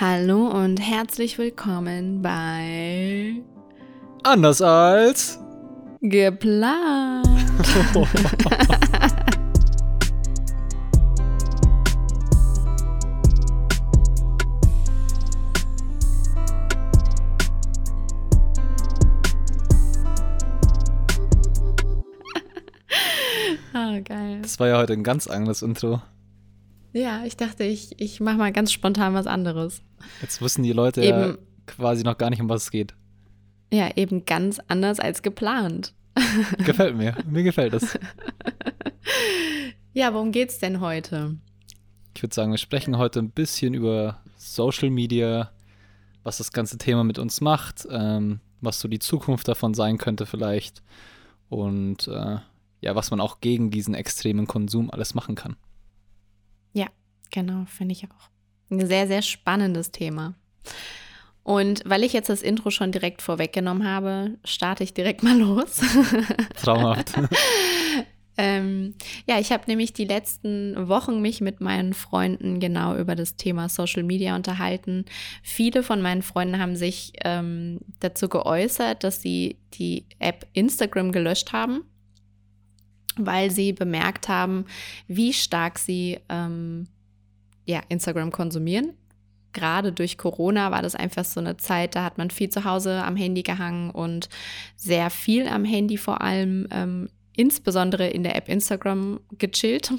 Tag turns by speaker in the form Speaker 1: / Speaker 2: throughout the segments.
Speaker 1: Hallo und herzlich willkommen bei
Speaker 2: Anders als
Speaker 1: Geplant. Ah, geil.
Speaker 2: Das war ja heute ein ganz anderes Intro.
Speaker 1: Ja, ich dachte, ich, ich mache mal ganz spontan was anderes.
Speaker 2: Jetzt wissen die Leute
Speaker 1: Eben.
Speaker 2: ja quasi noch gar nicht, um was es geht.
Speaker 1: Ja, eben ganz anders als geplant.
Speaker 2: Gefällt mir. Mir gefällt das.
Speaker 1: Ja, worum geht's denn heute?
Speaker 2: Ich würde sagen, wir sprechen heute ein bisschen über Social Media, was das ganze Thema mit uns macht, ähm, was so die Zukunft davon sein könnte vielleicht und äh, ja, was man auch gegen diesen extremen Konsum alles machen kann.
Speaker 1: Ja, genau, finde ich auch. Ein sehr, sehr spannendes Thema. Und weil ich jetzt das Intro schon direkt vorweggenommen habe, starte ich direkt mal los.
Speaker 2: Traumhaft.
Speaker 1: ähm, ja, ich habe nämlich die letzten Wochen mich mit meinen Freunden genau über das Thema Social Media unterhalten. Viele von meinen Freunden haben sich ähm, dazu geäußert, dass sie die App Instagram gelöscht haben, weil sie bemerkt haben, wie stark sie ähm, ja, Instagram konsumieren. Gerade durch Corona war das einfach so eine Zeit, da hat man viel zu Hause am Handy gehangen und sehr viel am Handy vor allem, ähm, insbesondere in der App Instagram gechillt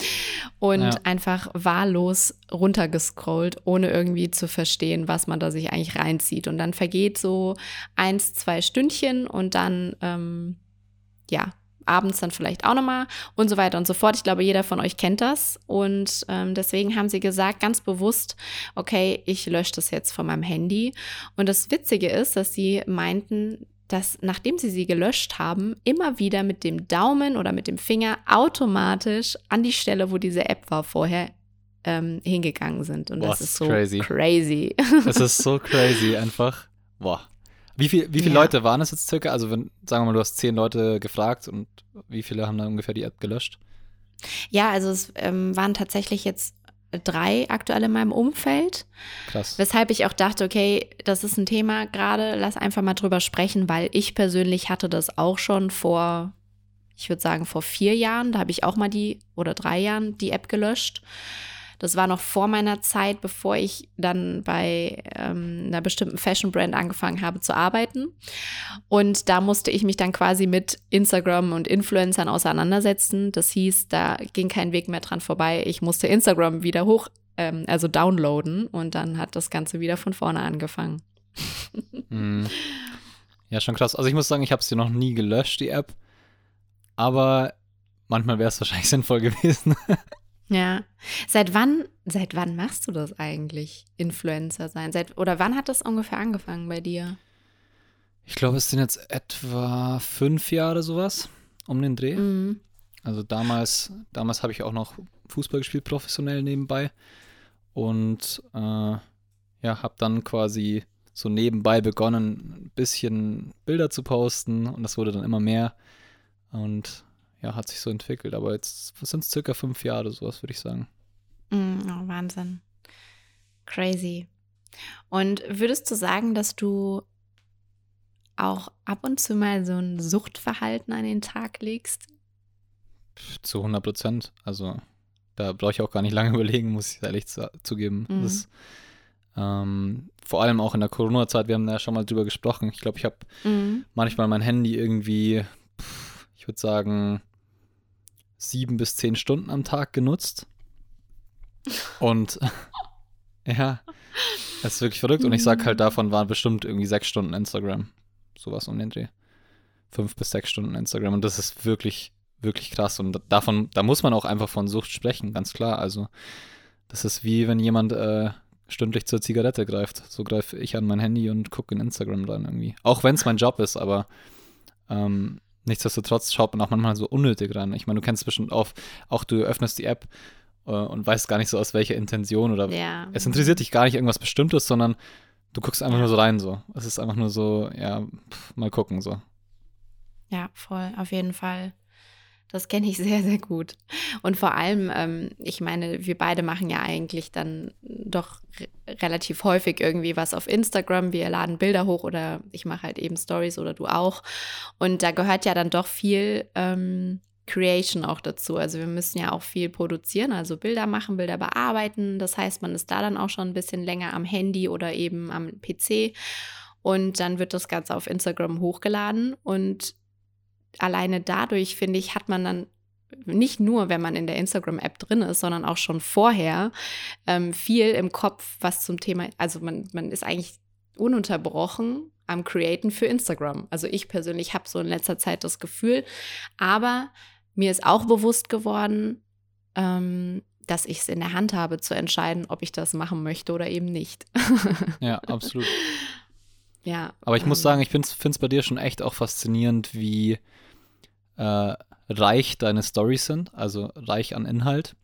Speaker 1: und
Speaker 2: Ja.
Speaker 1: einfach wahllos runtergescrollt, ohne irgendwie zu verstehen, was man da sich eigentlich reinzieht. Und dann vergeht so eins, zwei Stündchen und dann, ähm, ja, abends dann vielleicht auch nochmal und so weiter und so fort. Ich glaube, jeder von euch kennt das. Und ähm, deswegen haben sie gesagt, ganz bewusst, okay, ich lösche das jetzt von meinem Handy. Und das Witzige ist, dass sie meinten, dass nachdem sie sie gelöscht haben, immer wieder mit dem Daumen oder mit dem Finger automatisch an die Stelle, wo diese App war vorher, ähm, hingegangen sind. Und
Speaker 2: Boah,
Speaker 1: das ist so
Speaker 2: crazy.
Speaker 1: crazy.
Speaker 2: Es ist so crazy einfach. Boah. Wie, viel, wie viele
Speaker 1: Ja.
Speaker 2: Leute waren es jetzt circa? Also, wenn, sagen wir mal, du hast zehn Leute gefragt und wie viele haben dann ungefähr die App gelöscht?
Speaker 1: ja, also es ähm, waren tatsächlich jetzt drei aktuell in meinem Umfeld.
Speaker 2: Krass.
Speaker 1: Weshalb ich auch dachte, okay, das ist ein Thema gerade, lass einfach mal drüber sprechen, weil ich persönlich hatte das auch schon vor, ich würde sagen, vor vier Jahren. Da habe ich auch mal die, oder drei Jahren, die App gelöscht. Das war noch vor meiner Zeit, bevor ich dann bei ähm, einer bestimmten Fashion-Brand angefangen habe zu arbeiten. Und da musste ich mich dann quasi mit Instagram und Influencern auseinandersetzen. Das hieß, da ging kein Weg mehr dran vorbei. Ich musste Instagram wieder hoch, ähm, also downloaden. Und dann hat das Ganze wieder von vorne angefangen.
Speaker 2: Mhm. Ja, schon krass. Also ich muss sagen, ich habe sie noch nie gelöscht, die App. Aber manchmal wäre es wahrscheinlich sinnvoll gewesen.
Speaker 1: Ja. Seit wann, seit wann machst du das eigentlich, Influencer sein? Seit, oder wann hat das ungefähr angefangen bei dir?
Speaker 2: Ich glaube, es sind jetzt etwa fünf Jahre sowas um den Dreh.
Speaker 1: Mhm.
Speaker 2: Also damals, damals habe ich auch noch Fußball gespielt, professionell nebenbei. Und äh, ja, habe dann quasi so nebenbei begonnen, ein bisschen Bilder zu posten und das wurde dann immer mehr. Und ja, hat sich so entwickelt. Aber jetzt sind es circa fünf Jahre, sowas würde ich sagen.
Speaker 1: Mm, Oh, Wahnsinn. Crazy. Und würdest du sagen, dass du auch ab und zu mal so ein Suchtverhalten an den Tag legst?
Speaker 2: Zu 100 Prozent. Also da brauche ich auch gar nicht lange überlegen, muss ich ehrlich zu, zugeben.
Speaker 1: Mhm.
Speaker 2: Das, ähm, vor allem auch in der Corona-Zeit, wir haben da ja schon mal drüber gesprochen. Ich glaube, ich habe
Speaker 1: Mhm.
Speaker 2: manchmal mein Handy irgendwie, ich würde sagen, sieben bis zehn Stunden am Tag genutzt. Und ja, es ist wirklich verrückt. Und ich sag halt, davon waren bestimmt irgendwie sechs Stunden Instagram. Sowas um den Dreh. Fünf bis sechs Stunden Instagram. Und das ist wirklich, wirklich krass. Und davon, da muss man auch einfach von Sucht sprechen, ganz klar. Also, das ist wie wenn jemand äh, stündlich zur Zigarette greift. So greife ich an mein Handy und gucke in Instagram dann irgendwie. Auch wenn es mein Job ist, aber ähm, nichtsdestotrotz schaut man auch manchmal so unnötig ran. Ich meine, du kennst bestimmt auf, auch du öffnest die App äh, und weißt gar nicht so aus welcher Intention oder
Speaker 1: Ja.
Speaker 2: es interessiert dich gar nicht irgendwas Bestimmtes, sondern du guckst einfach
Speaker 1: Ja.
Speaker 2: nur so rein so. Es ist einfach nur so, ja, pff, mal gucken so.
Speaker 1: Ja, voll, auf jeden Fall. Das kenne ich sehr, sehr gut. Und vor allem, ähm, ich meine, wir beide machen ja eigentlich dann doch relativ häufig irgendwie was auf Instagram. Wir laden Bilder hoch oder ich mache halt eben Stories oder du auch. Und da gehört ja dann doch viel ähm, Creation auch dazu. Also wir müssen ja auch viel produzieren, also Bilder machen, Bilder bearbeiten. Das heißt, man ist da dann auch schon ein bisschen länger am Handy oder eben am PC. Und dann wird das Ganze auf Instagram hochgeladen. Und alleine dadurch, finde ich, hat man dann nicht nur, wenn man in der Instagram-App drin ist, sondern auch schon vorher ähm, viel im Kopf, was zum Thema, also man, man ist eigentlich ununterbrochen am Createn für Instagram. Also ich persönlich habe so in letzter Zeit das Gefühl, aber mir ist auch bewusst geworden, ähm, dass ich es in der Hand habe zu entscheiden, ob ich das machen möchte oder eben nicht.
Speaker 2: ja, absolut.
Speaker 1: Ja.
Speaker 2: Aber ich ähm, muss sagen, ich finde es bei dir schon echt auch faszinierend, wie äh, reich deine Stories sind, also reich an Inhalt.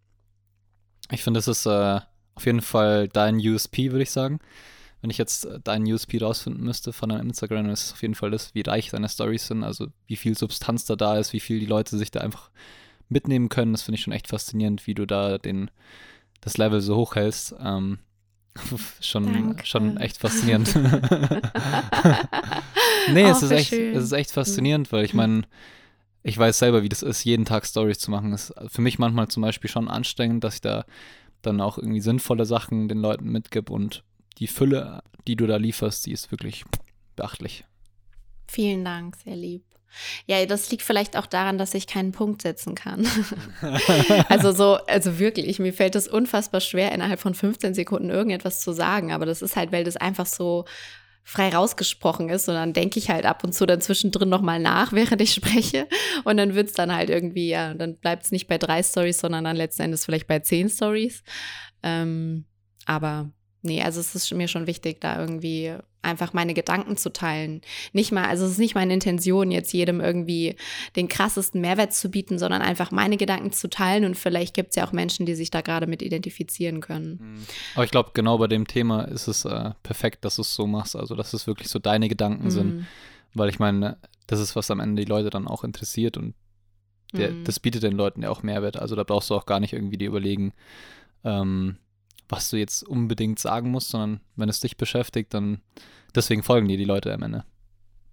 Speaker 2: Ich finde, das ist äh, auf jeden Fall dein USP, würde ich sagen. Wenn ich jetzt äh, deinen USP rausfinden müsste von deinem Instagram, ist es auf jeden Fall das, wie reich deine Stories sind, also wie viel Substanz da da ist, wie viel die Leute sich da einfach mitnehmen können. Das finde ich schon echt faszinierend, wie du da den, das Level so hoch hältst. Ähm, schon, schon echt faszinierend. nee, oh, es, ist echt, es ist echt faszinierend, weil ich hm. meine, ich weiß selber, wie das ist, jeden Tag Stories zu machen. Das ist für mich manchmal zum Beispiel schon anstrengend, dass ich da dann auch irgendwie sinnvolle Sachen den Leuten mitgebe und die Fülle, die du da lieferst, die ist wirklich beachtlich.
Speaker 1: Vielen Dank, sehr lieb. Ja, das liegt vielleicht auch daran, dass ich keinen Punkt setzen kann. also so, also wirklich, mir fällt es unfassbar schwer, innerhalb von 15 Sekunden irgendetwas zu sagen. Aber das ist halt, weil das einfach so frei rausgesprochen ist und dann denke ich halt ab und zu dann zwischendrin nochmal nach, während ich spreche und dann wird es dann halt irgendwie, ja, dann bleibt es nicht bei drei Stories, sondern dann letzten Endes vielleicht bei zehn Stories. Ähm, aber nee, also es ist mir schon wichtig, da irgendwie einfach meine Gedanken zu teilen. Nicht mal, also es ist nicht meine Intention, jetzt jedem irgendwie den krassesten Mehrwert zu bieten, sondern einfach meine Gedanken zu teilen und vielleicht gibt es ja auch Menschen, die sich da gerade mit identifizieren können.
Speaker 2: Mhm. Aber ich glaube, genau bei dem Thema ist es äh, perfekt, dass du es so machst, also dass es wirklich so deine Gedanken mhm. sind, weil ich meine, das ist, was am Ende die Leute dann auch interessiert und der, mhm. das bietet den Leuten ja auch Mehrwert, also da brauchst du auch gar nicht irgendwie die überlegen, ähm, was du jetzt unbedingt sagen musst, sondern wenn es dich beschäftigt, dann deswegen folgen dir die Leute am Ende.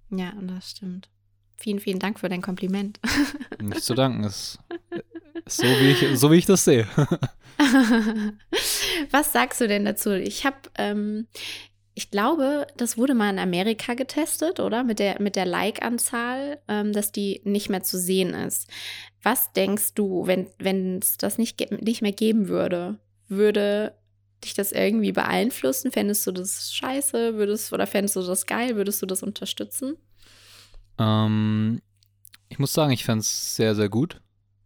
Speaker 1: Ja, das stimmt. Vielen, vielen Dank für dein Kompliment.
Speaker 2: Nicht zu danken, ist, ist so, wie ich, so wie ich das sehe.
Speaker 1: Was sagst du denn dazu? Ich habe, ähm, ich glaube, das wurde mal in Amerika getestet, oder? Mit der, mit der Like-Anzahl, ähm, dass die nicht mehr zu sehen ist. Was denkst du, wenn es das nicht, nicht mehr geben würde? Würde dich das irgendwie beeinflussen? Fändest du das scheiße? Würdest, oder fändest du das geil? Würdest du das unterstützen?
Speaker 2: Ähm, ich muss sagen, ich fände es sehr, sehr gut.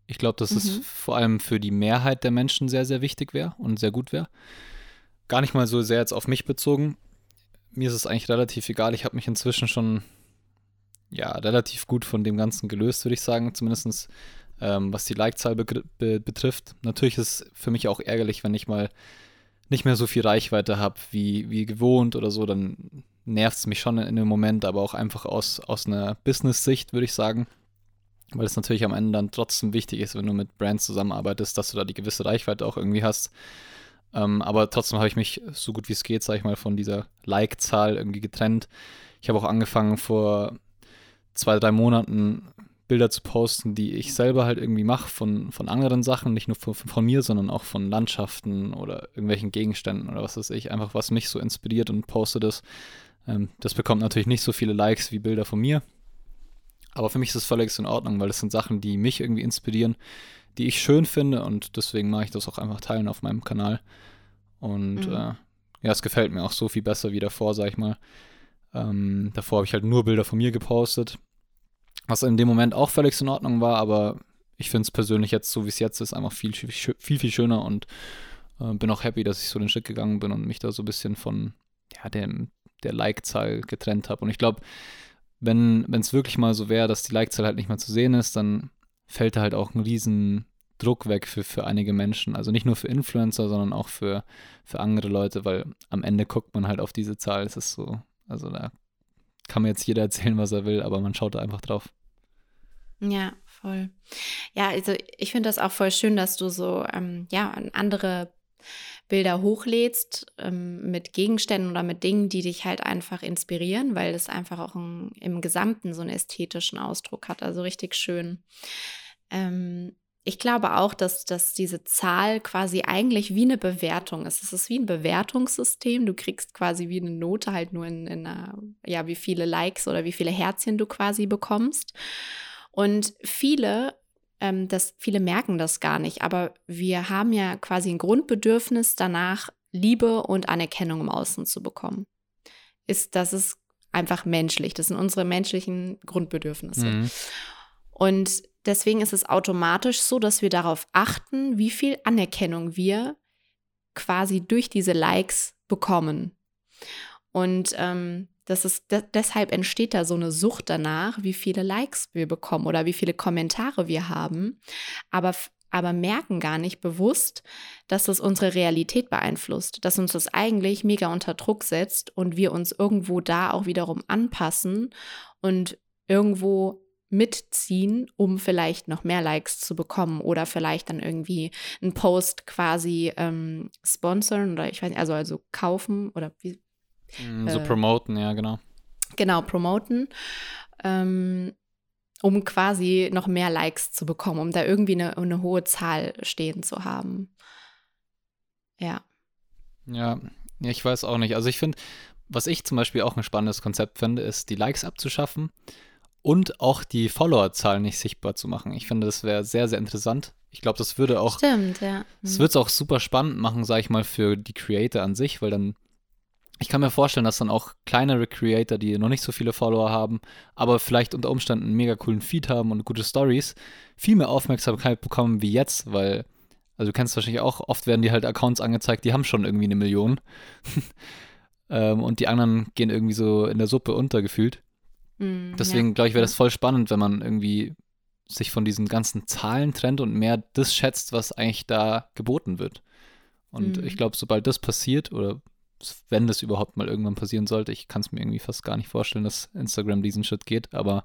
Speaker 2: Ich glaube, dass mhm. es vor allem für die Mehrheit der Menschen sehr, sehr wichtig wäre und sehr gut wäre. Gar nicht mal so sehr jetzt auf mich bezogen. Mir ist es eigentlich relativ egal. Ich habe mich inzwischen schon ja, relativ gut von dem Ganzen gelöst, würde ich sagen. Zumindest ähm, was die Like-Zahl be be betrifft. Natürlich ist es für mich auch ärgerlich, wenn ich mal nicht mehr so viel Reichweite habe wie, wie gewohnt oder so, dann nervt es mich schon in dem Moment, aber auch einfach aus, aus einer Business-Sicht, würde ich sagen. Weil es natürlich am Ende dann trotzdem wichtig ist, wenn du mit Brands zusammenarbeitest, dass du da die gewisse Reichweite auch irgendwie hast. Ähm, aber trotzdem habe ich mich so gut wie es geht, sage ich mal, von dieser Like-Zahl irgendwie getrennt. Ich habe auch angefangen vor zwei, drei Monaten Bilder zu posten, die ich selber halt irgendwie mache von, von anderen Sachen, nicht nur von, von, mir, sondern auch von Landschaften oder irgendwelchen Gegenständen oder was weiß ich, einfach was mich so inspiriert und poste das. Ähm, das bekommt natürlich nicht so viele Likes wie Bilder von mir, aber für mich ist es völlig in Ordnung, weil das sind Sachen, die mich irgendwie inspirieren, die ich schön finde und deswegen mache ich das auch einfach teilen auf meinem Kanal. Und mhm. äh, ja, es gefällt mir auch so viel besser wie davor, sag ich mal. Ähm, davor habe ich halt nur Bilder von mir gepostet was in dem Moment auch völlig in Ordnung war, aber ich finde es persönlich jetzt, so wie es jetzt ist, einfach viel, viel, viel, schöner und äh, bin auch happy, dass ich so den Schritt gegangen bin und mich da so ein bisschen von ja, dem, der Like-Zahl getrennt habe. Und ich glaube, wenn es wirklich mal so wäre, dass die Like-Zahl halt nicht mehr zu sehen ist, dann fällt da halt auch ein riesen Druck weg für, für einige Menschen. Also nicht nur für Influencer, sondern auch für, für andere Leute, weil am Ende guckt man halt auf diese Zahl. Es ist so, also da kann mir jetzt jeder erzählen, was er will, aber man schaut da einfach drauf.
Speaker 1: Ja, voll. Ja, also ich finde das auch voll schön, dass du so ähm, ja andere Bilder hochlädst ähm, mit Gegenständen oder mit Dingen, die dich halt einfach inspirieren, weil es einfach auch ein, im Gesamten so einen ästhetischen Ausdruck hat. Also richtig schön. Ähm, ich glaube auch, dass, dass diese Zahl quasi eigentlich wie eine Bewertung ist. Es ist wie ein Bewertungssystem. Du kriegst quasi wie eine Note, halt nur in, in einer, ja, wie viele Likes oder wie viele Herzchen du quasi bekommst. Und viele ähm, das, viele merken das gar nicht, aber wir haben ja quasi ein Grundbedürfnis danach, Liebe und Anerkennung im Außen zu bekommen. Ist, das ist einfach menschlich. Das sind unsere menschlichen Grundbedürfnisse. Mhm. Und deswegen ist es automatisch so, dass wir darauf achten, wie viel Anerkennung wir quasi durch diese Likes bekommen. Und ähm, das ist, de deshalb entsteht da so eine Sucht danach, wie viele Likes wir bekommen oder wie viele Kommentare wir haben, aber, aber merken gar nicht bewusst, dass das unsere Realität beeinflusst, dass uns das eigentlich mega unter Druck setzt und wir uns irgendwo da auch wiederum anpassen und irgendwo mitziehen, um vielleicht noch mehr Likes zu bekommen oder vielleicht dann irgendwie einen Post quasi ähm, sponsern oder ich weiß nicht, also, also kaufen oder wie,
Speaker 2: Mm, so äh, promoten, ja, genau.
Speaker 1: Genau, promoten. Ähm, um quasi noch mehr Likes zu bekommen, um da irgendwie eine, eine hohe Zahl stehen zu haben. Ja.
Speaker 2: Ja, ich weiß auch nicht. Also ich finde, was ich zum Beispiel auch ein spannendes Konzept finde, ist, die Likes abzuschaffen und auch die Followerzahl nicht sichtbar zu machen. Ich finde, das wäre sehr, sehr interessant. Ich glaube, das würde auch.
Speaker 1: Stimmt, ja.
Speaker 2: Es mhm. würde es auch super spannend machen, sage ich mal, für die Creator an sich, weil dann ich kann mir vorstellen, dass dann auch kleinere Creator, die noch nicht so viele Follower haben, aber vielleicht unter Umständen einen mega coolen Feed haben und gute Stories, viel mehr Aufmerksamkeit bekommen wie jetzt, weil, also du kennst wahrscheinlich auch, oft werden die halt Accounts angezeigt, die haben schon irgendwie eine Million. ähm, und die anderen gehen irgendwie so in der Suppe untergefühlt. Mm, Deswegen ja. glaube ich, wäre das voll spannend, wenn man irgendwie sich von diesen ganzen Zahlen trennt und mehr das schätzt, was eigentlich da geboten wird. Und mm. ich glaube, sobald das passiert oder wenn das überhaupt mal irgendwann passieren sollte. Ich kann es mir irgendwie fast gar nicht vorstellen, dass Instagram diesen Schritt geht, aber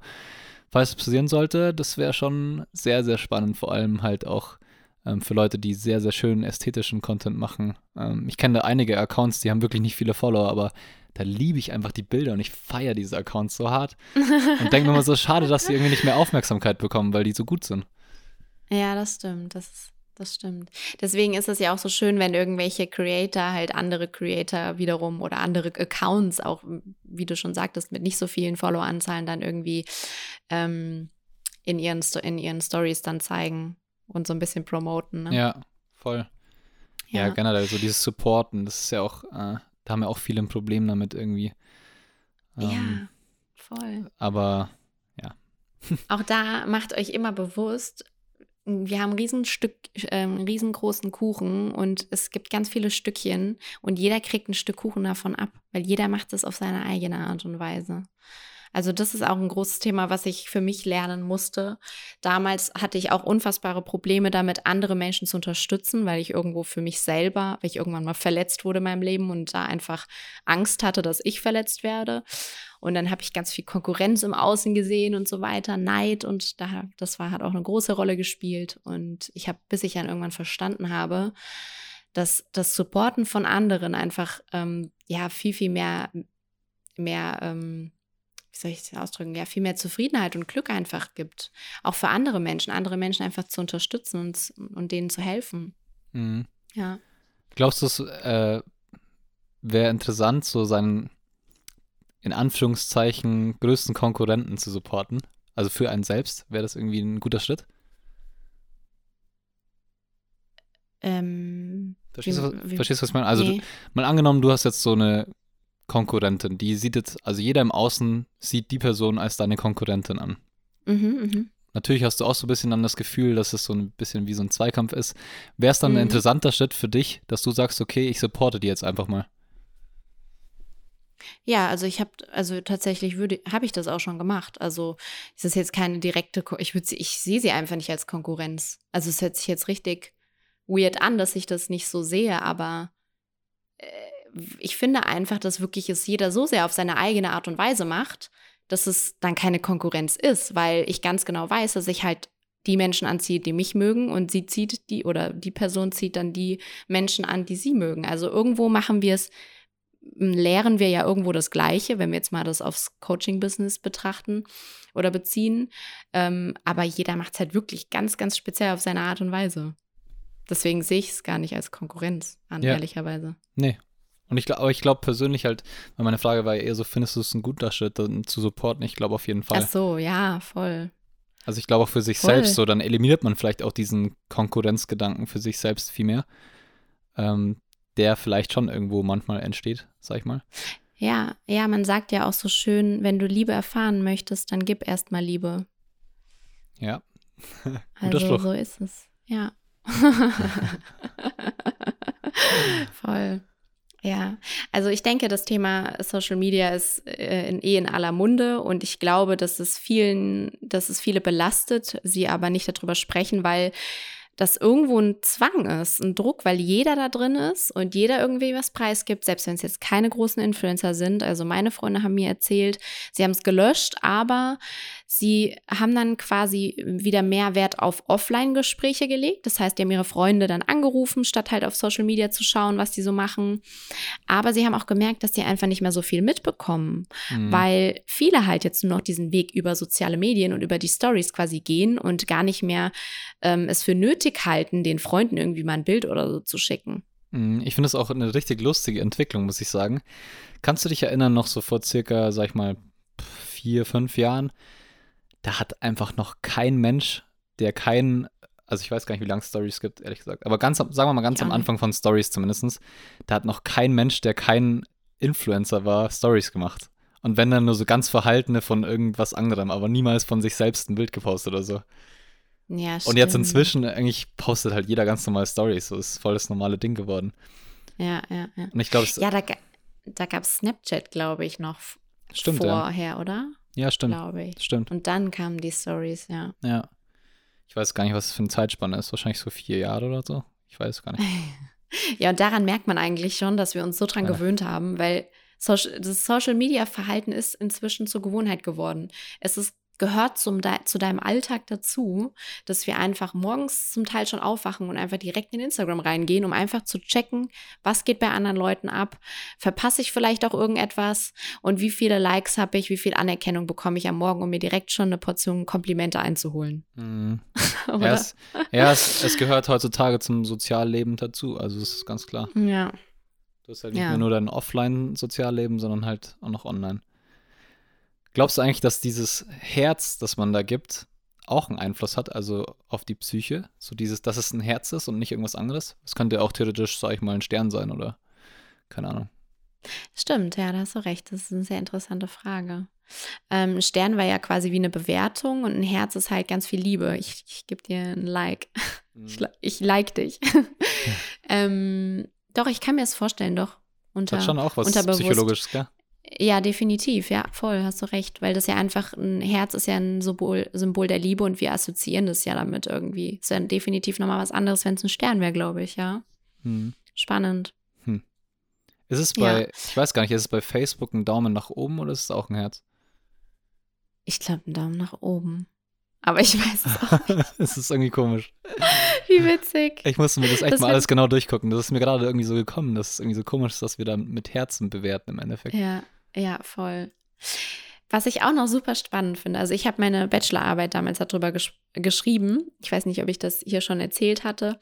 Speaker 2: falls es passieren sollte, das wäre schon sehr, sehr spannend, vor allem halt auch ähm, für Leute, die sehr, sehr schönen ästhetischen Content machen. Ähm, ich kenne da einige Accounts, die haben wirklich nicht viele Follower, aber da liebe ich einfach die Bilder und ich feiere diese Accounts so hart und denke mir immer so, schade, dass sie irgendwie nicht mehr Aufmerksamkeit bekommen, weil die so gut sind.
Speaker 1: Ja, das stimmt. Das das stimmt. Deswegen ist es ja auch so schön, wenn irgendwelche Creator halt andere Creator wiederum oder andere Accounts auch, wie du schon sagtest, mit nicht so vielen Followeranzahlen dann irgendwie ähm, in, ihren, in ihren Stories dann zeigen und so ein bisschen promoten. Ne?
Speaker 2: Ja, voll. Ja. ja. generell so dieses Supporten, das ist ja auch, äh, da haben ja auch viele ein Problem damit irgendwie.
Speaker 1: Ähm, ja, voll.
Speaker 2: Aber ja.
Speaker 1: Auch da macht euch immer bewusst, wir haben ein Riesenstück, äh, riesengroßen Kuchen und es gibt ganz viele Stückchen und jeder kriegt ein Stück Kuchen davon ab, weil jeder macht es auf seine eigene Art und Weise. Also das ist auch ein großes Thema, was ich für mich lernen musste. Damals hatte ich auch unfassbare Probleme damit, andere Menschen zu unterstützen, weil ich irgendwo für mich selber, weil ich irgendwann mal verletzt wurde in meinem Leben und da einfach Angst hatte, dass ich verletzt werde. Und dann habe ich ganz viel Konkurrenz im Außen gesehen und so weiter, Neid und da, das war, hat auch eine große Rolle gespielt. Und ich habe, bis ich dann irgendwann verstanden habe, dass das Supporten von anderen einfach ähm, ja viel, viel mehr, mehr ähm, wie soll ich es ausdrücken, ja, viel mehr Zufriedenheit und Glück einfach gibt. Auch für andere Menschen, andere Menschen einfach zu unterstützen und, und denen zu helfen.
Speaker 2: Mhm.
Speaker 1: Ja.
Speaker 2: Glaubst du, es äh, wäre interessant, so seinen, in Anführungszeichen, größten Konkurrenten zu supporten? Also für einen selbst, wäre das irgendwie ein guter Schritt?
Speaker 1: Ähm,
Speaker 2: verstehst, du, was, verstehst du, was ich meine? Also, nee. du, mal angenommen, du hast jetzt so eine Konkurrentin. Die sieht jetzt, also jeder im Außen sieht die Person als deine Konkurrentin an.
Speaker 1: Mhm, mh.
Speaker 2: Natürlich hast du auch so ein bisschen dann das Gefühl, dass es so ein bisschen wie so ein Zweikampf ist. Wäre es dann mhm. ein interessanter Schritt für dich, dass du sagst, okay, ich supporte die jetzt einfach mal?
Speaker 1: Ja, also ich habe, also tatsächlich würde, habe ich das auch schon gemacht. Also es ist jetzt keine direkte, ich würde, ich sehe sie einfach nicht als Konkurrenz. Also es hört sich jetzt richtig weird an, dass ich das nicht so sehe, aber äh, ich finde einfach, dass wirklich es jeder so sehr auf seine eigene Art und Weise macht, dass es dann keine Konkurrenz ist, weil ich ganz genau weiß, dass ich halt die Menschen anziehe, die mich mögen und sie zieht die oder die Person zieht dann die Menschen an, die sie mögen. Also irgendwo machen wir es, lehren wir ja irgendwo das Gleiche, wenn wir jetzt mal das aufs Coaching-Business betrachten oder beziehen. Ähm, aber jeder macht es halt wirklich ganz, ganz speziell auf seine Art und Weise. Deswegen sehe ich es gar nicht als Konkurrenz an, ja. ehrlicherweise.
Speaker 2: Nee. Und ich glaube, ich glaube persönlich halt, weil meine Frage war ja eher so, findest du es ein guter Schritt, dann zu supporten? Ich glaube auf jeden Fall.
Speaker 1: Ach so, ja, voll.
Speaker 2: Also ich glaube auch für sich Voll. selbst so, dann eliminiert man vielleicht auch diesen Konkurrenzgedanken für sich selbst viel mehr, ähm, der vielleicht schon irgendwo manchmal entsteht, sag ich mal.
Speaker 1: Ja, ja, man sagt ja auch so schön, wenn du Liebe erfahren möchtest, dann gib erstmal Liebe.
Speaker 2: Ja.
Speaker 1: Also Spruch. so ist es. Ja. Voll. Ja, also ich denke, das Thema Social Media ist äh, in, eh in aller Munde und ich glaube, dass es vielen, dass es viele belastet, sie aber nicht darüber sprechen, weil das irgendwo ein Zwang ist, ein Druck, weil jeder da drin ist und jeder irgendwie was preisgibt, selbst wenn es jetzt keine großen Influencer sind. Also meine Freunde haben mir erzählt, sie haben es gelöscht, aber sie haben dann quasi wieder mehr Wert auf Offline-Gespräche gelegt. Das heißt, die haben ihre Freunde dann angerufen, statt halt auf Social Media zu schauen, was die so machen. Aber sie haben auch gemerkt, dass sie einfach nicht mehr so viel mitbekommen, mhm. weil viele halt jetzt nur noch diesen Weg über soziale Medien und über die Stories quasi gehen und gar nicht mehr ähm, es für nötig halten, den Freunden irgendwie mal ein Bild oder so zu schicken.
Speaker 2: Mhm, ich finde es auch eine richtig lustige Entwicklung, muss ich sagen. Kannst du dich erinnern, noch so vor circa, sag ich mal, vier, fünf Jahren, da hat einfach noch kein Mensch, der keinen, also ich weiß gar nicht, wie lange Stories gibt, ehrlich gesagt, aber ganz, sagen wir mal ganz ja. am Anfang von Stories zumindest, da hat noch kein Mensch, der kein Influencer war, Stories gemacht. Und wenn dann nur so ganz verhaltene von irgendwas anderem, aber niemals von sich selbst ein Bild gepostet oder so.
Speaker 1: Ja,
Speaker 2: stimmt. Und jetzt inzwischen eigentlich postet halt jeder ganz normal Stories. So ist voll das normale Ding geworden.
Speaker 1: Ja, ja, ja.
Speaker 2: Und ich glaube,
Speaker 1: Ja, da, da gab es Snapchat, glaube ich, noch
Speaker 2: stimmt,
Speaker 1: vorher,
Speaker 2: ja.
Speaker 1: oder?
Speaker 2: Ja, stimmt.
Speaker 1: Glaube ich.
Speaker 2: Stimmt.
Speaker 1: Und dann kamen die Stories, ja.
Speaker 2: Ja. Ich weiß gar nicht, was das für eine Zeitspanne ist. Wahrscheinlich so vier Jahre oder so. Ich weiß gar nicht.
Speaker 1: ja, und daran merkt man eigentlich schon, dass wir uns so dran ja. gewöhnt haben, weil das Social Media Verhalten ist inzwischen zur Gewohnheit geworden. Es ist gehört zum, zu deinem Alltag dazu, dass wir einfach morgens zum Teil schon aufwachen und einfach direkt in Instagram reingehen, um einfach zu checken, was geht bei anderen Leuten ab, verpasse ich vielleicht auch irgendetwas und wie viele Likes habe ich, wie viel Anerkennung bekomme ich am Morgen, um mir direkt schon eine Portion Komplimente einzuholen.
Speaker 2: Mhm. ja, es, ja es, es, gehört heutzutage zum Sozialleben dazu, also das ist ganz klar.
Speaker 1: Ja.
Speaker 2: Du hast halt nicht ja. mehr nur dein Offline-Sozialleben, sondern halt auch noch online. Glaubst du eigentlich, dass dieses Herz, das man da gibt, auch einen Einfluss hat, also auf die Psyche? So dieses, dass es ein Herz ist und nicht irgendwas anderes? Es könnte auch theoretisch, sag ich mal, ein Stern sein oder keine Ahnung.
Speaker 1: Stimmt, ja, da hast du recht. Das ist eine sehr interessante Frage. Ähm, ein Stern war ja quasi wie eine Bewertung und ein Herz ist halt ganz viel Liebe. Ich, ich gebe dir ein Like. Mhm. Ich, ich, like dich. ähm, doch, ich kann mir das vorstellen, doch.
Speaker 2: Unter, das hat schon auch was Psychologisches, gell?
Speaker 1: Ja, definitiv, ja, voll, hast du recht, weil das ja einfach ein Herz ist ja ein Symbol, Symbol der Liebe und wir assoziieren das ja damit irgendwie. Ist ja definitiv nochmal was anderes, wenn es ein Stern wäre, glaube ich, ja. Hm. Spannend.
Speaker 2: Hm. Ist es bei, ja. ich weiß gar nicht, ist es bei Facebook ein Daumen nach oben oder ist es auch ein Herz?
Speaker 1: Ich glaube, ein Daumen nach oben. Aber ich weiß es auch nicht.
Speaker 2: Es ist irgendwie komisch.
Speaker 1: Wie witzig.
Speaker 2: Ich musste mir das echt das mal alles genau durchgucken. Das ist mir gerade irgendwie so gekommen, dass es irgendwie so komisch ist, dass wir da mit Herzen bewerten im Endeffekt.
Speaker 1: Ja, ja, voll. Was ich auch noch super spannend finde, also ich habe meine Bachelorarbeit damals darüber gesch geschrieben. Ich weiß nicht, ob ich das hier schon erzählt hatte.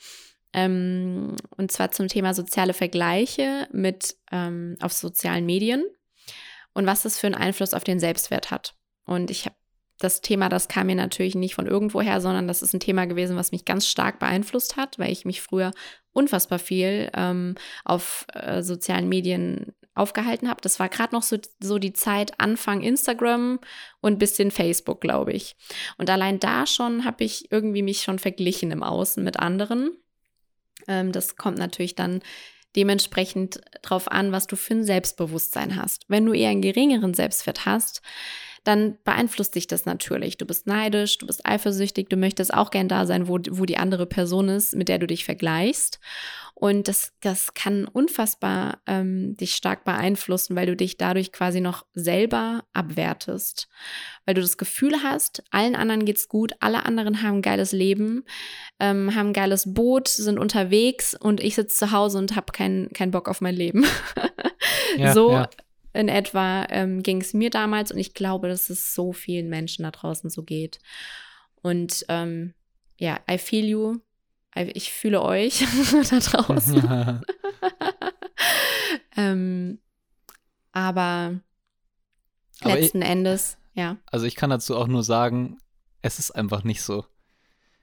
Speaker 1: Ähm, und zwar zum Thema soziale Vergleiche mit ähm, auf sozialen Medien und was das für einen Einfluss auf den Selbstwert hat. Und ich habe das Thema, das kam mir natürlich nicht von irgendwoher, sondern das ist ein Thema gewesen, was mich ganz stark beeinflusst hat, weil ich mich früher unfassbar viel ähm, auf äh, sozialen Medien aufgehalten habe. Das war gerade noch so, so die Zeit Anfang Instagram und bisschen Facebook, glaube ich. Und allein da schon habe ich irgendwie mich schon verglichen im Außen mit anderen. Ähm, das kommt natürlich dann dementsprechend drauf an, was du für ein Selbstbewusstsein hast. Wenn du eher einen geringeren Selbstwert hast, dann beeinflusst dich das natürlich. Du bist neidisch, du bist eifersüchtig, du möchtest auch gern da sein, wo, wo die andere Person ist, mit der du dich vergleichst. Und das, das kann unfassbar ähm, dich stark beeinflussen, weil du dich dadurch quasi noch selber abwertest. Weil du das Gefühl hast, allen anderen geht's gut, alle anderen haben ein geiles Leben, ähm, haben ein geiles Boot, sind unterwegs und ich sitze zu Hause und habe keinen kein Bock auf mein Leben. ja, so ja. In etwa ähm, ging es mir damals und ich glaube, dass es so vielen Menschen da draußen so geht. Und ähm, ja, I feel you ich fühle euch da draußen. Ja. ähm, aber, aber letzten ich, Endes, ja.
Speaker 2: Also ich kann dazu auch nur sagen, es ist einfach nicht so.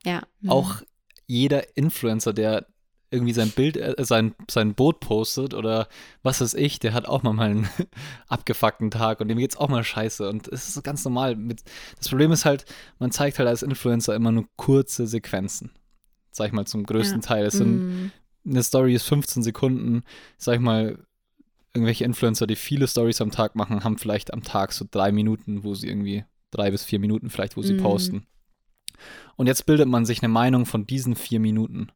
Speaker 1: Ja.
Speaker 2: Auch jeder Influencer, der irgendwie sein Bild, äh, sein, sein Boot postet oder was weiß ich, der hat auch mal einen abgefuckten Tag und dem geht's auch mal scheiße und es ist ganz normal. Mit, das Problem ist halt, man zeigt halt als Influencer immer nur kurze Sequenzen sag ich mal, zum größten ja. Teil. Es sind, mm. eine Story ist 15 Sekunden, sag ich mal, irgendwelche Influencer, die viele Stories am Tag machen, haben vielleicht am Tag so drei Minuten, wo sie irgendwie, drei bis vier Minuten vielleicht, wo sie mm. posten. Und jetzt bildet man sich eine Meinung von diesen vier Minuten.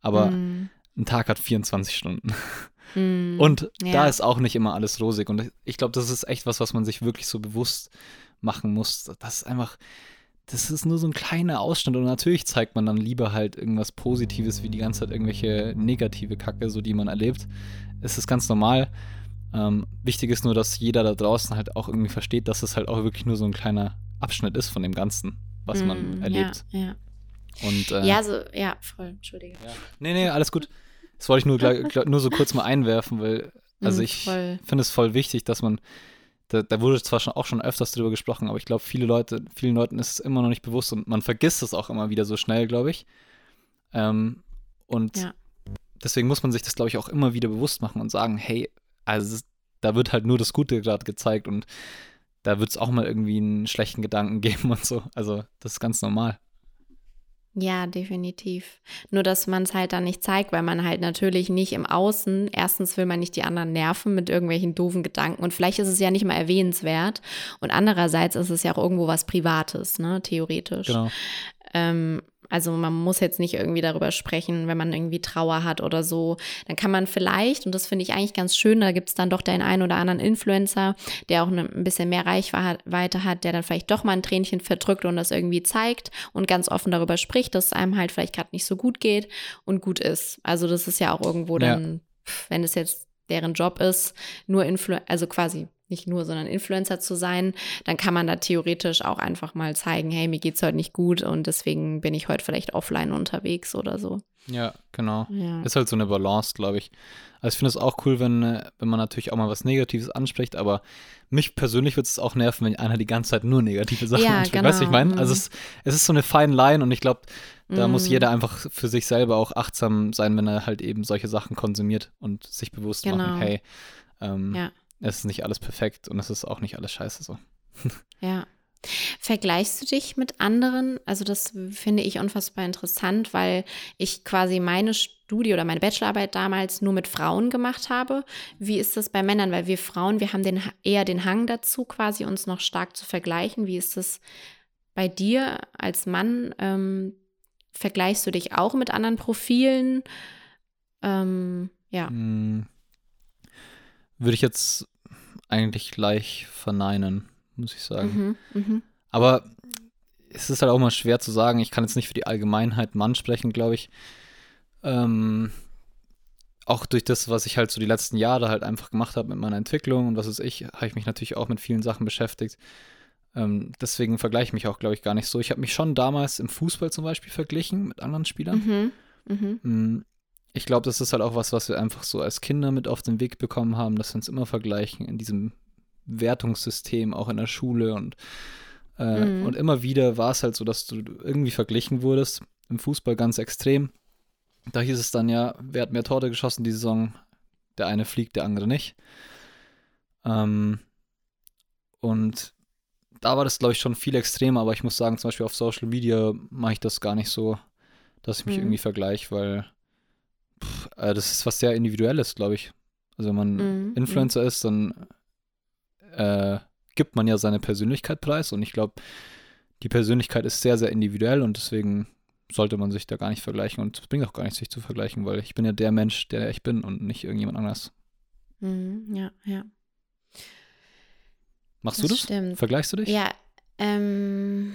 Speaker 2: Aber mm. ein Tag hat 24 Stunden. Mm. Und ja. da ist auch nicht immer alles rosig. Und ich glaube, das ist echt was, was man sich wirklich so bewusst machen muss. Das ist einfach, das ist nur so ein kleiner Ausschnitt und natürlich zeigt man dann lieber halt irgendwas Positives wie die ganze Zeit irgendwelche negative Kacke, so die man erlebt. Es ist ganz normal. Ähm, wichtig ist nur, dass jeder da draußen halt auch irgendwie versteht, dass es halt auch wirklich nur so ein kleiner Abschnitt ist von dem Ganzen, was mm, man erlebt.
Speaker 1: Ja, ja.
Speaker 2: Und, äh,
Speaker 1: ja, so, ja, voll, entschuldige. Ja.
Speaker 2: Nee, nee, alles gut. Das wollte ich nur, nur so kurz mal einwerfen, weil, also mm, ich finde es voll wichtig, dass man da, da, wurde zwar schon auch schon öfters drüber gesprochen, aber ich glaube, viele Leute, vielen Leuten ist es immer noch nicht bewusst und man vergisst es auch immer wieder so schnell, glaube ich. Ähm, und ja. deswegen muss man sich das, glaube ich, auch immer wieder bewusst machen und sagen, hey, also da wird halt nur das Gute gerade gezeigt und da wird es auch mal irgendwie einen schlechten Gedanken geben und so. Also das ist ganz normal.
Speaker 1: Ja, definitiv. Nur, dass man es halt dann nicht zeigt, weil man halt natürlich nicht im Außen, erstens will man nicht die anderen nerven mit irgendwelchen doofen Gedanken und vielleicht ist es ja nicht mal erwähnenswert und andererseits ist es ja auch irgendwo was Privates, ne, theoretisch. Genau. Ähm, also man muss jetzt nicht irgendwie darüber sprechen, wenn man irgendwie Trauer hat oder so. Dann kann man vielleicht, und das finde ich eigentlich ganz schön, da gibt es dann doch den einen oder anderen Influencer, der auch ein bisschen mehr Reichweite hat, der dann vielleicht doch mal ein Tränchen verdrückt und das irgendwie zeigt und ganz offen darüber spricht, dass es einem halt vielleicht gerade nicht so gut geht und gut ist. Also das ist ja auch irgendwo dann, ja. wenn es jetzt deren Job ist, nur Influ also quasi nicht nur, sondern Influencer zu sein, dann kann man da theoretisch auch einfach mal zeigen, hey, mir geht's heute nicht gut und deswegen bin ich heute vielleicht offline unterwegs oder so.
Speaker 2: Ja, genau. Ja. Ist halt so eine Balance, glaube ich. Also ich finde es auch cool, wenn, äh, wenn man natürlich auch mal was Negatives anspricht, aber mich persönlich würde es auch nerven, wenn einer die ganze Zeit nur negative Sachen ja, anspricht. Genau. Weißt du, ich meine? Also mhm. es, es ist so eine fine Line und ich glaube, da mm. muss mhm. jeder einfach für sich selber auch achtsam sein, wenn er halt eben solche Sachen konsumiert und sich bewusst genau. machen, hey, ähm, ja es ist nicht alles perfekt und es ist auch nicht alles scheiße so.
Speaker 1: Ja. Vergleichst du dich mit anderen? Also das finde ich unfassbar interessant, weil ich quasi meine Studie oder meine Bachelorarbeit damals nur mit Frauen gemacht habe. Wie ist das bei Männern? Weil wir Frauen, wir haben den, eher den Hang dazu, quasi uns noch stark zu vergleichen. Wie ist das bei dir als Mann? Ähm, vergleichst du dich auch mit anderen Profilen? Ähm, ja. Hm
Speaker 2: würde ich jetzt eigentlich gleich verneinen, muss ich sagen. Mhm, mh. Aber es ist halt auch mal schwer zu sagen. Ich kann jetzt nicht für die Allgemeinheit Mann sprechen, glaube ich. Ähm, auch durch das, was ich halt so die letzten Jahre halt einfach gemacht habe mit meiner Entwicklung und was weiß ich, habe ich mich natürlich auch mit vielen Sachen beschäftigt. Ähm, deswegen vergleiche ich mich auch, glaube ich, gar nicht so. Ich habe mich schon damals im Fußball zum Beispiel verglichen mit anderen Spielern. Mhm, mh. Ich glaube, das ist halt auch was, was wir einfach so als Kinder mit auf den Weg bekommen haben, dass wir uns immer vergleichen in diesem Wertungssystem, auch in der Schule und, äh, mhm. und immer wieder war es halt so, dass du irgendwie verglichen wurdest, im Fußball ganz extrem. Da hieß es dann ja, wer hat mehr Torte geschossen die Saison? Der eine fliegt, der andere nicht. Ähm, und da war das, glaube ich, schon viel extremer, aber ich muss sagen, zum Beispiel auf Social Media mache ich das gar nicht so, dass ich mich mhm. irgendwie vergleiche, weil äh, das ist was sehr Individuelles, glaube ich. Also wenn man mhm. Influencer ist, dann äh, gibt man ja seine Persönlichkeit preis und ich glaube, die Persönlichkeit ist sehr, sehr individuell und deswegen sollte man sich da gar nicht vergleichen und es bringt auch gar nichts, sich zu vergleichen, weil ich bin ja der Mensch, der ich bin und nicht irgendjemand anders.
Speaker 1: Mhm, ja, ja.
Speaker 2: Machst das du das? Stimmt. Vergleichst du dich?
Speaker 1: Ja, ähm,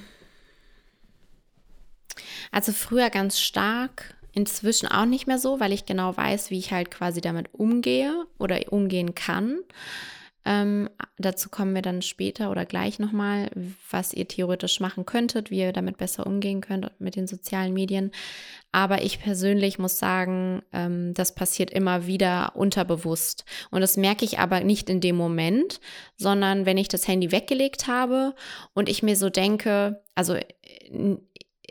Speaker 1: also früher ganz stark, inzwischen auch nicht mehr so, weil ich genau weiß, wie ich halt quasi damit umgehe oder umgehen kann. Ähm, dazu kommen wir dann später oder gleich nochmal, was ihr theoretisch machen könntet, wie ihr damit besser umgehen könnt mit den sozialen Medien. Aber ich persönlich muss sagen, ähm, das passiert immer wieder unterbewusst. Und das merke ich aber nicht in dem Moment, sondern wenn ich das Handy weggelegt habe und ich mir so denke, also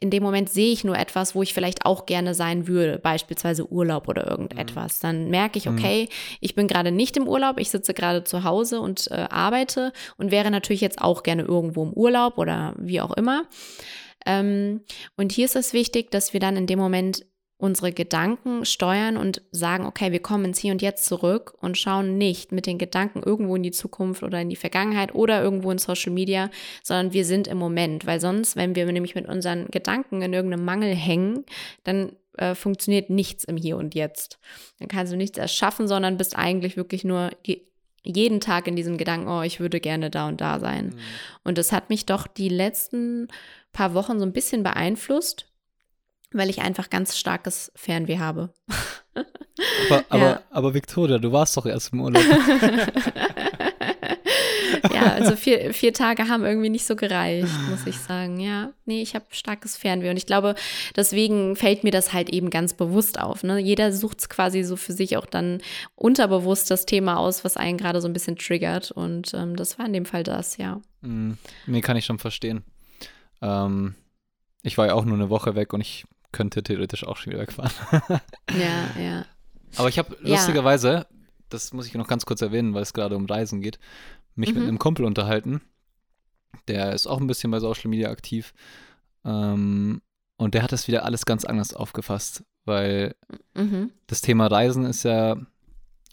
Speaker 1: in dem Moment sehe ich nur etwas, wo ich vielleicht auch gerne sein würde, beispielsweise Urlaub oder irgendetwas. Mhm. Dann merke ich, mhm. okay, ich bin gerade nicht im Urlaub, ich sitze gerade zu Hause und äh, arbeite und wäre natürlich jetzt auch gerne irgendwo im Urlaub oder wie auch immer. Ähm, und hier ist es wichtig, dass wir dann in dem Moment unsere Gedanken steuern und sagen, okay, wir kommen ins Hier und Jetzt zurück und schauen nicht mit den Gedanken irgendwo in die Zukunft oder in die Vergangenheit oder irgendwo in Social Media, sondern wir sind im Moment, weil sonst, wenn wir nämlich mit unseren Gedanken in irgendeinem Mangel hängen, dann äh, funktioniert nichts im Hier und Jetzt. Dann kannst du nichts erschaffen, sondern bist eigentlich wirklich nur jeden Tag in diesem Gedanken, oh, ich würde gerne da und da sein. Mhm. Und das hat mich doch die letzten paar Wochen so ein bisschen beeinflusst, weil ich einfach ganz starkes Fernweh habe.
Speaker 2: Aber, aber, ja. aber Victoria, du warst doch erst im Urlaub.
Speaker 1: ja, also vier, vier Tage haben irgendwie nicht so gereicht, muss ich sagen. Ja, nee, ich habe starkes Fernweh und ich glaube, deswegen fällt mir das halt eben ganz bewusst auf. Ne? Jeder sucht es quasi so für sich auch dann unterbewusst das Thema aus, was einen gerade so ein bisschen triggert und ähm, das war in dem Fall das, ja.
Speaker 2: Mm, nee, kann ich schon verstehen. Ähm, ich war ja auch nur eine Woche weg und ich könnte theoretisch auch schon wieder wegfahren.
Speaker 1: ja, ja.
Speaker 2: Aber ich habe lustigerweise, ja. das muss ich noch ganz kurz erwähnen, weil es gerade um Reisen geht, mich mhm. mit einem Kumpel unterhalten. Der ist auch ein bisschen bei Social Media aktiv. Ähm, und der hat das wieder alles ganz anders aufgefasst, weil mhm. das Thema Reisen ist ja,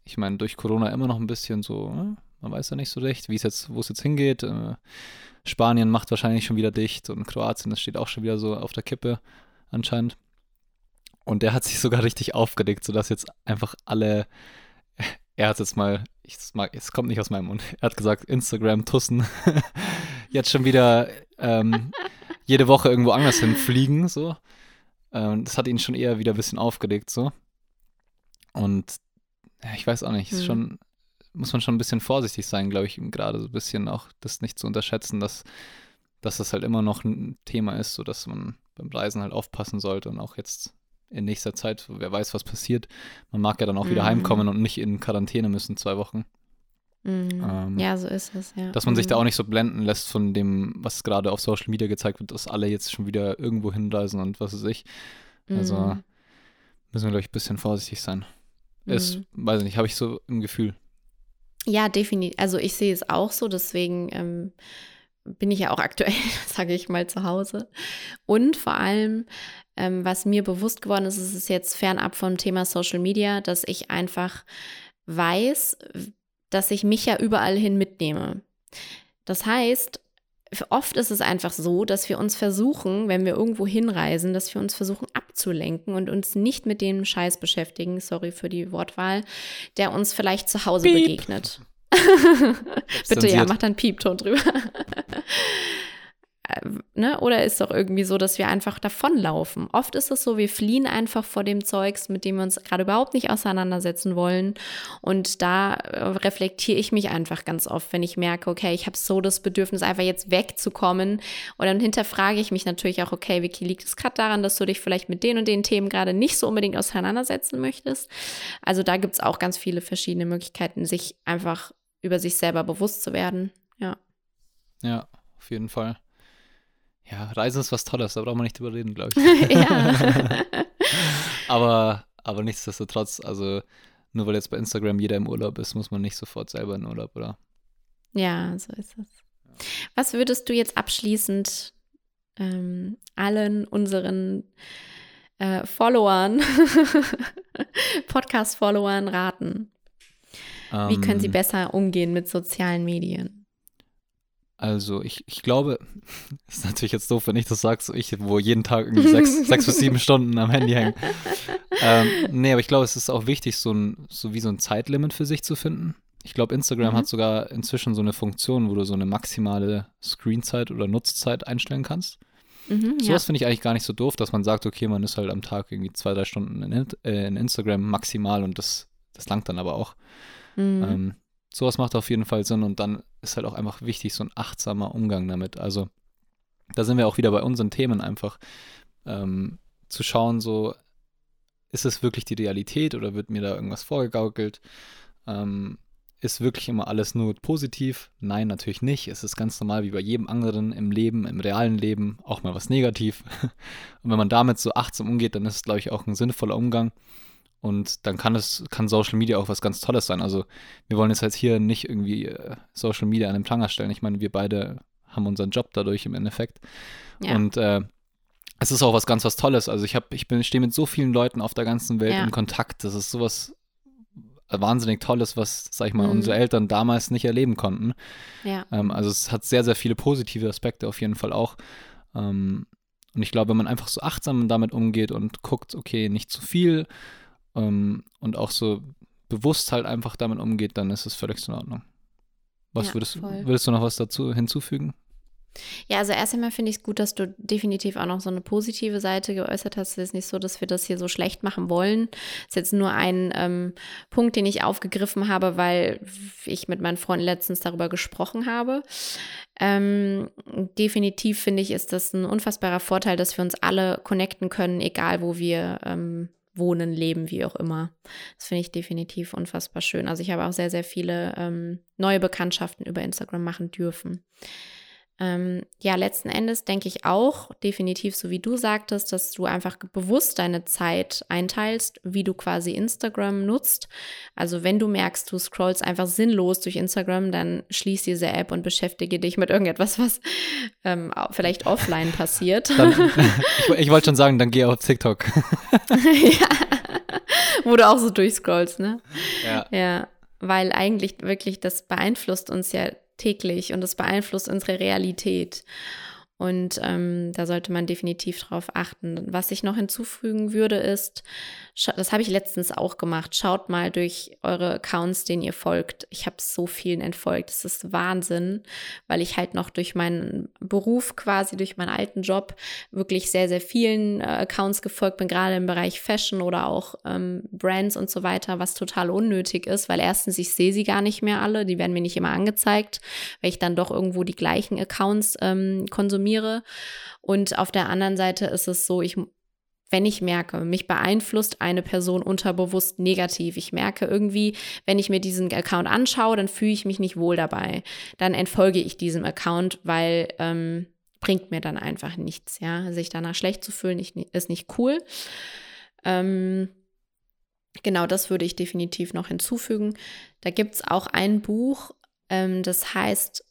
Speaker 2: ich meine, durch Corona immer noch ein bisschen so, ne? man weiß ja nicht so recht, wie es jetzt, wo es jetzt hingeht. Äh, Spanien macht wahrscheinlich schon wieder dicht und Kroatien, das steht auch schon wieder so auf der Kippe anscheinend. Und der hat sich sogar richtig aufgeregt, sodass jetzt einfach alle, er hat jetzt mal, ich, es kommt nicht aus meinem Mund, er hat gesagt, Instagram-Tussen jetzt schon wieder ähm, jede Woche irgendwo anders hinfliegen, so. Ähm, das hat ihn schon eher wieder ein bisschen aufgeregt, so. Und ja, ich weiß auch nicht, ist hm. schon, muss man schon ein bisschen vorsichtig sein, glaube ich, gerade so ein bisschen auch das nicht zu unterschätzen, dass, dass das halt immer noch ein Thema ist, so dass man beim Reisen halt aufpassen sollte und auch jetzt in nächster Zeit, wer weiß, was passiert. Man mag ja dann auch mhm. wieder heimkommen und nicht in Quarantäne müssen, zwei Wochen.
Speaker 1: Mhm. Ähm, ja, so ist es, ja.
Speaker 2: Dass man mhm. sich da mhm. auch nicht so blenden lässt von dem, was gerade auf Social Media gezeigt wird, dass alle jetzt schon wieder irgendwo hinreisen und was weiß ich. Also mhm. müssen wir, glaube ich, ein bisschen vorsichtig sein. Ist, mhm. weiß ich nicht, habe ich so im Gefühl.
Speaker 1: Ja, definitiv. Also ich sehe es auch so, deswegen ähm, bin ich ja auch aktuell, sage ich mal, zu Hause. Und vor allem, ähm, was mir bewusst geworden ist, ist es jetzt fernab vom Thema Social Media, dass ich einfach weiß, dass ich mich ja überall hin mitnehme. Das heißt, oft ist es einfach so, dass wir uns versuchen, wenn wir irgendwo hinreisen, dass wir uns versuchen abzulenken und uns nicht mit dem Scheiß beschäftigen, sorry für die Wortwahl, der uns vielleicht zu Hause Piep. begegnet. Bitte, ja, mach dann Piepton drüber. Äh, ne? Oder ist doch irgendwie so, dass wir einfach davonlaufen. Oft ist es so, wir fliehen einfach vor dem Zeugs, mit dem wir uns gerade überhaupt nicht auseinandersetzen wollen. Und da äh, reflektiere ich mich einfach ganz oft, wenn ich merke, okay, ich habe so das Bedürfnis, einfach jetzt wegzukommen. Und dann hinterfrage ich mich natürlich auch, okay, Vicky, liegt es gerade daran, dass du dich vielleicht mit den und den Themen gerade nicht so unbedingt auseinandersetzen möchtest? Also da gibt es auch ganz viele verschiedene Möglichkeiten, sich einfach über sich selber bewusst zu werden. Ja.
Speaker 2: Ja, auf jeden Fall. Ja, Reisen ist was Tolles, da braucht man nicht drüber reden, glaube ich. ja. aber, aber nichtsdestotrotz, also nur weil jetzt bei Instagram jeder im Urlaub ist, muss man nicht sofort selber in Urlaub, oder?
Speaker 1: Ja, so ist es. Was würdest du jetzt abschließend ähm, allen unseren äh, Followern,
Speaker 2: Also, ich, ich glaube, ist natürlich jetzt doof, wenn ich das sage, so ich, wo jeden Tag irgendwie sechs, sechs bis sieben Stunden am Handy hängen. Ähm, nee, aber ich glaube, es ist auch wichtig, so, ein, so wie so ein Zeitlimit für sich zu finden. Ich glaube, Instagram mhm. hat sogar inzwischen so eine Funktion, wo du so eine maximale Screenzeit oder Nutzzeit einstellen kannst. Mhm, Sowas ja. finde ich eigentlich gar nicht so doof, dass man sagt, okay, man ist halt am Tag irgendwie zwei, drei Stunden in, äh, in Instagram maximal und das, das langt dann aber auch. Mhm. Ähm, sowas macht auf jeden Fall Sinn und dann ist halt auch einfach wichtig, so ein achtsamer Umgang damit. Also da sind wir auch wieder bei unseren Themen einfach ähm, zu schauen, so ist es wirklich die Realität oder wird mir da irgendwas vorgegaukelt? Ähm, ist wirklich immer alles nur positiv? Nein, natürlich nicht. Es ist ganz normal wie bei jedem anderen im Leben, im realen Leben, auch mal was negativ. Und wenn man damit so achtsam umgeht, dann ist es, glaube ich, auch ein sinnvoller Umgang. Und dann kann es, kann Social Media auch was ganz Tolles sein. Also wir wollen jetzt halt hier nicht irgendwie äh, Social Media an den Pranger stellen. Ich meine, wir beide haben unseren Job dadurch im Endeffekt. Ja. Und äh, es ist auch was ganz was Tolles. Also ich habe, ich bin, stehe mit so vielen Leuten auf der ganzen Welt ja. in Kontakt. Das ist sowas wahnsinnig Tolles, was, sag ich mal, mhm. unsere Eltern damals nicht erleben konnten. Ja. Ähm, also es hat sehr, sehr viele positive Aspekte auf jeden Fall auch. Ähm, und ich glaube, wenn man einfach so achtsam damit umgeht und guckt, okay, nicht zu viel ähm, und auch so bewusst halt einfach damit umgeht, dann ist es völlig in Ordnung. Was ja, würdest, würdest du noch was dazu hinzufügen?
Speaker 1: Ja, also erst einmal finde ich es gut, dass du definitiv auch noch so eine positive Seite geäußert hast. Es ist nicht so, dass wir das hier so schlecht machen wollen. Es ist jetzt nur ein ähm, Punkt, den ich aufgegriffen habe, weil ich mit meinen Freunden letztens darüber gesprochen habe. Ähm, definitiv finde ich, ist das ein unfassbarer Vorteil, dass wir uns alle connecten können, egal wo wir ähm, wohnen, leben, wie auch immer. Das finde ich definitiv unfassbar schön. Also ich habe auch sehr, sehr viele ähm, neue Bekanntschaften über Instagram machen dürfen. Ähm, ja, letzten Endes denke ich auch, definitiv so wie du sagtest, dass du einfach bewusst deine Zeit einteilst, wie du quasi Instagram nutzt. Also wenn du merkst, du scrollst einfach sinnlos durch Instagram, dann schließ diese App und beschäftige dich mit irgendetwas, was ähm, vielleicht offline passiert.
Speaker 2: Dann, ich, ich wollte schon sagen, dann geh auf TikTok.
Speaker 1: ja, wo du auch so durchscrollst, ne? Ja. Ja, weil eigentlich wirklich das beeinflusst uns ja täglich und es beeinflusst unsere Realität. Und ähm, da sollte man definitiv drauf achten. Was ich noch hinzufügen würde, ist, das habe ich letztens auch gemacht. Schaut mal durch eure Accounts, denen ihr folgt. Ich habe so vielen entfolgt. Das ist Wahnsinn, weil ich halt noch durch meinen Beruf quasi, durch meinen alten Job wirklich sehr, sehr vielen äh, Accounts gefolgt bin, gerade im Bereich Fashion oder auch ähm, Brands und so weiter, was total unnötig ist, weil erstens, ich sehe sie gar nicht mehr alle. Die werden mir nicht immer angezeigt, weil ich dann doch irgendwo die gleichen Accounts ähm, konsumiere. Und auf der anderen Seite ist es so, ich wenn ich merke, mich beeinflusst eine Person unterbewusst negativ. Ich merke irgendwie, wenn ich mir diesen Account anschaue, dann fühle ich mich nicht wohl dabei. Dann entfolge ich diesem Account, weil ähm, bringt mir dann einfach nichts. Ja, sich danach schlecht zu fühlen ist nicht cool. Ähm, genau, das würde ich definitiv noch hinzufügen. Da gibt es auch ein Buch, ähm, das heißt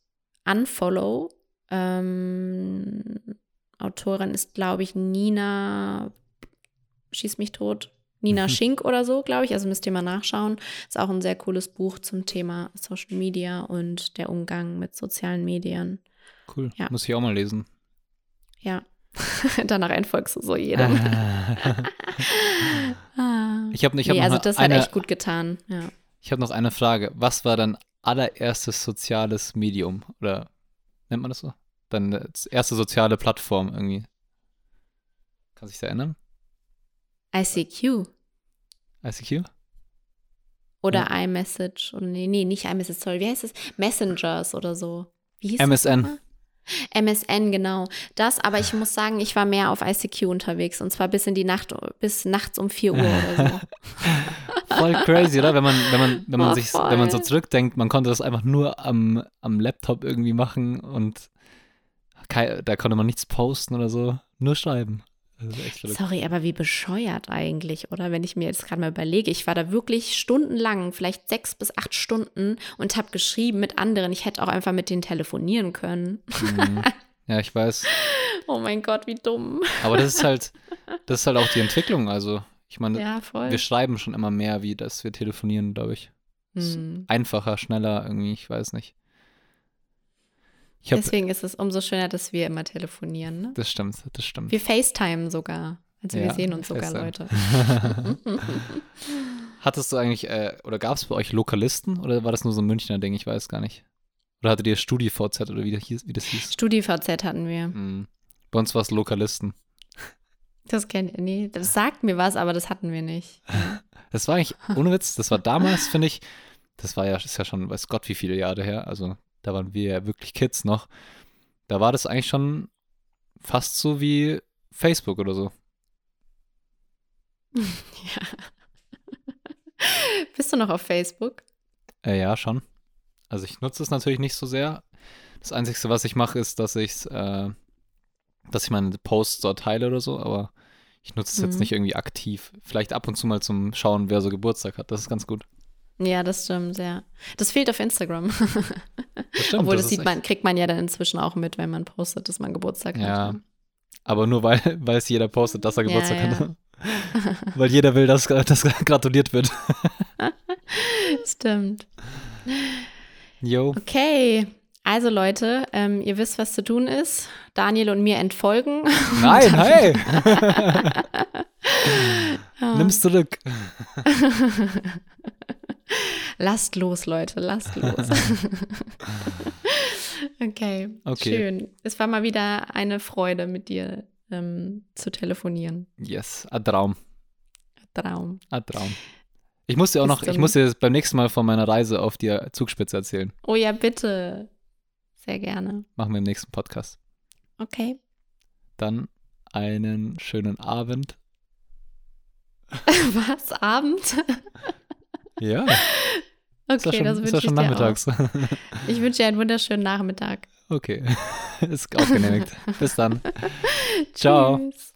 Speaker 1: Unfollow. Ähm, Autorin ist, glaube ich, Nina Schieß mich tot. Nina mhm. Schink oder so, glaube ich. Also müsst ihr mal nachschauen. Ist auch ein sehr cooles Buch zum Thema Social Media und der Umgang mit sozialen Medien.
Speaker 2: Cool. Ja. Muss ich auch mal lesen.
Speaker 1: Ja. Danach entfolgst du so jedem.
Speaker 2: ah. Ich habe ich hab
Speaker 1: nee, also das
Speaker 2: eine,
Speaker 1: hat echt gut getan. Ja.
Speaker 2: Ich habe noch eine Frage. Was war dein allererstes soziales Medium? Oder nennt man das so? Deine erste soziale Plattform irgendwie? Kannst du dich erinnern?
Speaker 1: ICQ.
Speaker 2: ICQ?
Speaker 1: Oder ja. iMessage. Oder nee, nee, nicht iMessage, sorry. Wie heißt es? Messengers oder so. Wie hieß
Speaker 2: MSN.
Speaker 1: Das MSN, genau. Das, aber ich muss sagen, ich war mehr auf ICQ unterwegs und zwar bis in die Nacht, bis nachts um 4 Uhr oder so.
Speaker 2: voll crazy, oder? Wenn man, wenn man, wenn man oh, sich, voll. wenn man so zurückdenkt, man konnte das einfach nur am, am Laptop irgendwie machen und da konnte man nichts posten oder so, nur schreiben.
Speaker 1: Sorry, aber wie bescheuert eigentlich, oder? Wenn ich mir jetzt gerade mal überlege, ich war da wirklich stundenlang, vielleicht sechs bis acht Stunden und habe geschrieben mit anderen. Ich hätte auch einfach mit denen telefonieren können.
Speaker 2: Mhm. Ja, ich weiß.
Speaker 1: Oh mein Gott, wie dumm.
Speaker 2: Aber das ist halt, das ist halt auch die Entwicklung. Also, ich meine, ja, wir schreiben schon immer mehr, wie dass wir telefonieren, glaube ich. Mhm. Einfacher, schneller, irgendwie, ich weiß nicht. Hab,
Speaker 1: Deswegen ist es umso schöner, dass wir immer telefonieren. Ne?
Speaker 2: das stimmt, das stimmt.
Speaker 1: Wir FaceTime sogar. Also wir
Speaker 2: Ja,
Speaker 1: sehen uns sogar,
Speaker 2: FaceTime.
Speaker 1: Leute.
Speaker 2: Hattest du eigentlich, äh, oder gab es bei euch Lokalisten oder war das nur so ein Münchner Ding? Ich weiß gar nicht. Oder hattet ihr StudiVZ oder wie das hieß? Wie das hieß?
Speaker 1: StudiVZ hatten wir.
Speaker 2: Hm. Bei uns war es Lokalisten.
Speaker 1: Das kennt ihr. Nee, das sagt mir was, aber das hatten wir nicht.
Speaker 2: Das war eigentlich, ohne Witz, das war damals, finde ich, das war ja, ist ja schon, weiß Gott, wie viele Jahre her. Also da waren wir ja wirklich Kids noch. Da war das eigentlich schon fast so wie Facebook oder so.
Speaker 1: Ja. Bist du noch auf Facebook?
Speaker 2: Äh, ja, schon. Also ich nutze es natürlich nicht so sehr. Das Einzige, was ich mache, ist, dass ich äh, dass ich meine Posts dort teile oder so, aber ich nutze es jetzt
Speaker 1: Mhm.
Speaker 2: nicht irgendwie aktiv. Vielleicht ab und zu mal zum Schauen, wer so Geburtstag hat. Das ist ganz gut.
Speaker 1: Ja, das stimmt, ja. Das fehlt auf Instagram.
Speaker 2: Das stimmt,
Speaker 1: Obwohl,
Speaker 2: das
Speaker 1: das, sieht man, kriegt man ja dann inzwischen auch mit, wenn man postet, dass man Geburtstag
Speaker 2: Ja,
Speaker 1: hat.
Speaker 2: Aber nur weil, weil es jeder postet, dass er
Speaker 1: Ja,
Speaker 2: Geburtstag
Speaker 1: ja.
Speaker 2: hat. weil jeder will, dass, dass gratuliert wird.
Speaker 1: Stimmt.
Speaker 2: Yo.
Speaker 1: Okay. Also Leute, ähm, ihr wisst, was zu tun ist. Daniel und mir entfolgen.
Speaker 2: Nein, hey!
Speaker 1: Ja.
Speaker 2: Nimm's zurück.
Speaker 1: Lasst los, Leute, lasst los. okay,
Speaker 2: Okay.
Speaker 1: schön. Es war mal wieder eine Freude, mit dir ähm, zu telefonieren.
Speaker 2: Yes, ein Traum.
Speaker 1: Traum.
Speaker 2: Ein Traum. Ich muss dir auch
Speaker 1: Bis
Speaker 2: noch, ich muss dir beim nächsten Mal von meiner Reise auf die Zugspitze erzählen.
Speaker 1: Oh ja, bitte. Sehr gerne.
Speaker 2: Machen wir im nächsten Podcast.
Speaker 1: Okay.
Speaker 2: Dann einen schönen Abend.
Speaker 1: Was? Abend?
Speaker 2: Ja,
Speaker 1: Okay,
Speaker 2: schon,
Speaker 1: das wünsche ich
Speaker 2: schon
Speaker 1: dir
Speaker 2: nachmittags.
Speaker 1: auch. Ich wünsche dir einen wunderschönen Nachmittag.
Speaker 2: okay, ist auch genehmigt. Bis dann. Ciao.
Speaker 1: Tschüss.